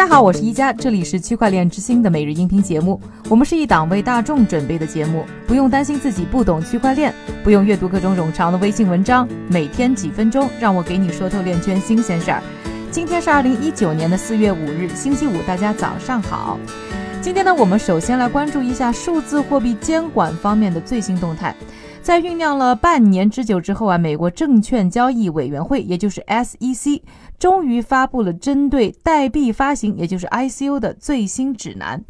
大家好，我是一加，这里是区块链之星的每日音频节目。我们是一档为大众准备的节目，不用担心自己不懂区块链，不用阅读各种冗长的微信文章，每天几分钟，让我给你说透链圈新鲜事儿。今天是二零一九年的四月五日，星期五，大家早上好。今天呢，我们首先来关注一下数字货币监管方面的最新动态。在酝酿了半年之久之后啊，美国证券交易委员会，也就是 SEC，终于发布了针对代币发行，也就是 ICO 的最新指南。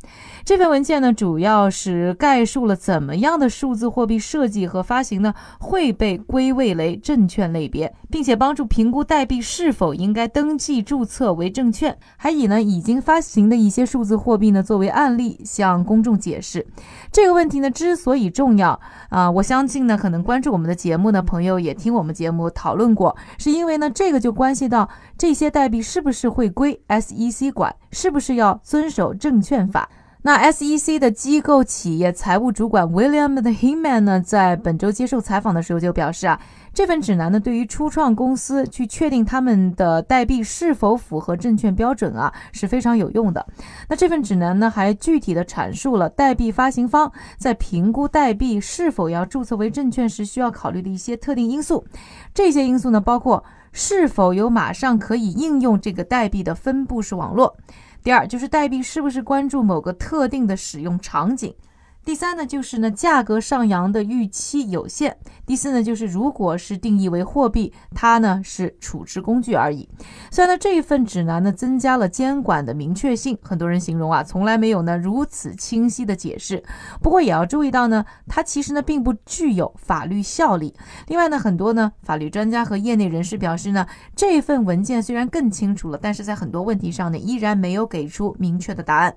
这份文件呢，主要是概述了怎么样的数字货币设计和发行呢会被归位为证券类别，并且帮助评估代币是否应该登记注册为证券。还以呢已经发行的一些数字货币呢作为案例向公众解释。这个问题呢之所以重要啊，我相信呢可能关注我们的节目的朋友也听我们节目讨论过，是因为呢这个就关系到这些代币是不是会归 SEC 管，是不是要遵守证券法。那 SEC 的机构企业财务主管 William 的 Heman 呢，在本周接受采访的时候就表示啊，这份指南呢，对于初创公司去确定他们的代币是否符合证券标准啊，是非常有用的。那这份指南呢，还具体的阐述了代币发行方在评估代币是否要注册为证券时需要考虑的一些特定因素。这些因素呢，包括是否有马上可以应用这个代币的分布式网络。第二就是代币是不是关注某个特定的使用场景。第三呢，就是呢价格上扬的预期有限。第四呢，就是如果是定义为货币，它呢是处置工具而已。虽然呢这一份指南呢增加了监管的明确性，很多人形容啊从来没有呢如此清晰的解释。不过也要注意到呢，它其实呢并不具有法律效力。另外呢，很多呢法律专家和业内人士表示呢，这份文件虽然更清楚了，但是在很多问题上呢依然没有给出明确的答案。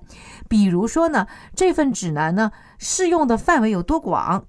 比如说呢，这份指南呢。适用的范围有多广？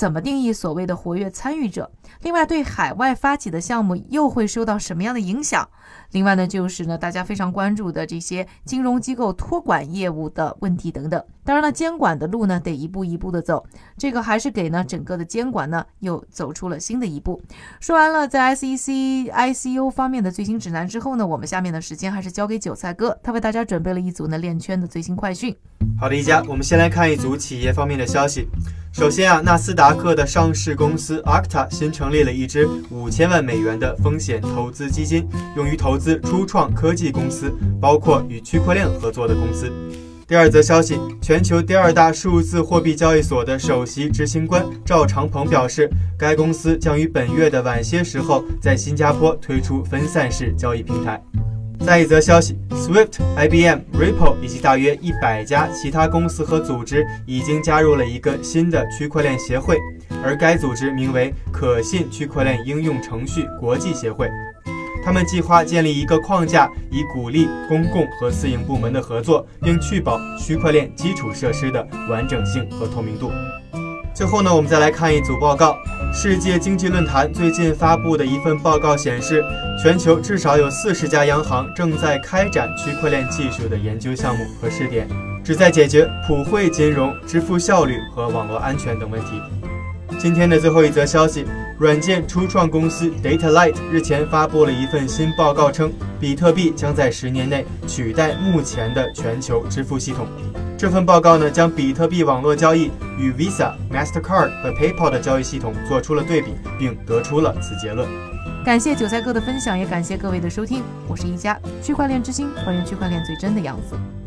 怎么定义所谓的活跃参与者？另外，对海外发起的项目又会受到什么样的影响？另外呢，就是呢，大家非常关注的这些金融机构托管业务的问题等等。当然了，监管的路呢，得一步一步的走。这个还是给呢整个的监管呢又走出了新的一步。说完了在 SEC ICO 方面的最新指南之后呢，我们下面的时间还是交给韭菜哥，他为大家准备了一组呢链圈的最新快讯。好的，一家，我们先来看一组企业方面的消息。首先啊，纳斯达克的上市公司 Octa 新成立了一支五千万美元的风险投资基金，用于投资初创科技公司，包括与区块链合作的公司。第二则消息，全球第二大数字货币交易所的首席执行官赵长鹏表示，该公司将于本月的晚些时候在新加坡推出分散式交易平台。再一则消息，Swift、IBM、Ripple 以及大约一百家其他公司和组织已经加入了一个新的区块链协会，而该组织名为可信区块链应用程序国际协会。他们计划建立一个框架，以鼓励公共和私营部门的合作，并确保区块链基础设施的完整性和透明度。最后呢，我们再来看一组报告。世界经济论坛最近发布的一份报告显示，全球至少有四十家央行正在开展区块链技术的研究项目和试点，旨在解决普惠金融、支付效率和网络安全等问题。今天的最后一则消息，软件初创公司 DataLight 日前发布了一份新报告，称比特币将在十年内取代目前的全球支付系统。这份报告呢，将比特币网络交易与 Visa、Mastercard 和 PayPal 的交易系统做出了对比，并得出了此结论。感谢韭菜哥的分享，也感谢各位的收听。我是一加区块链之星，还原区块链最真的样子。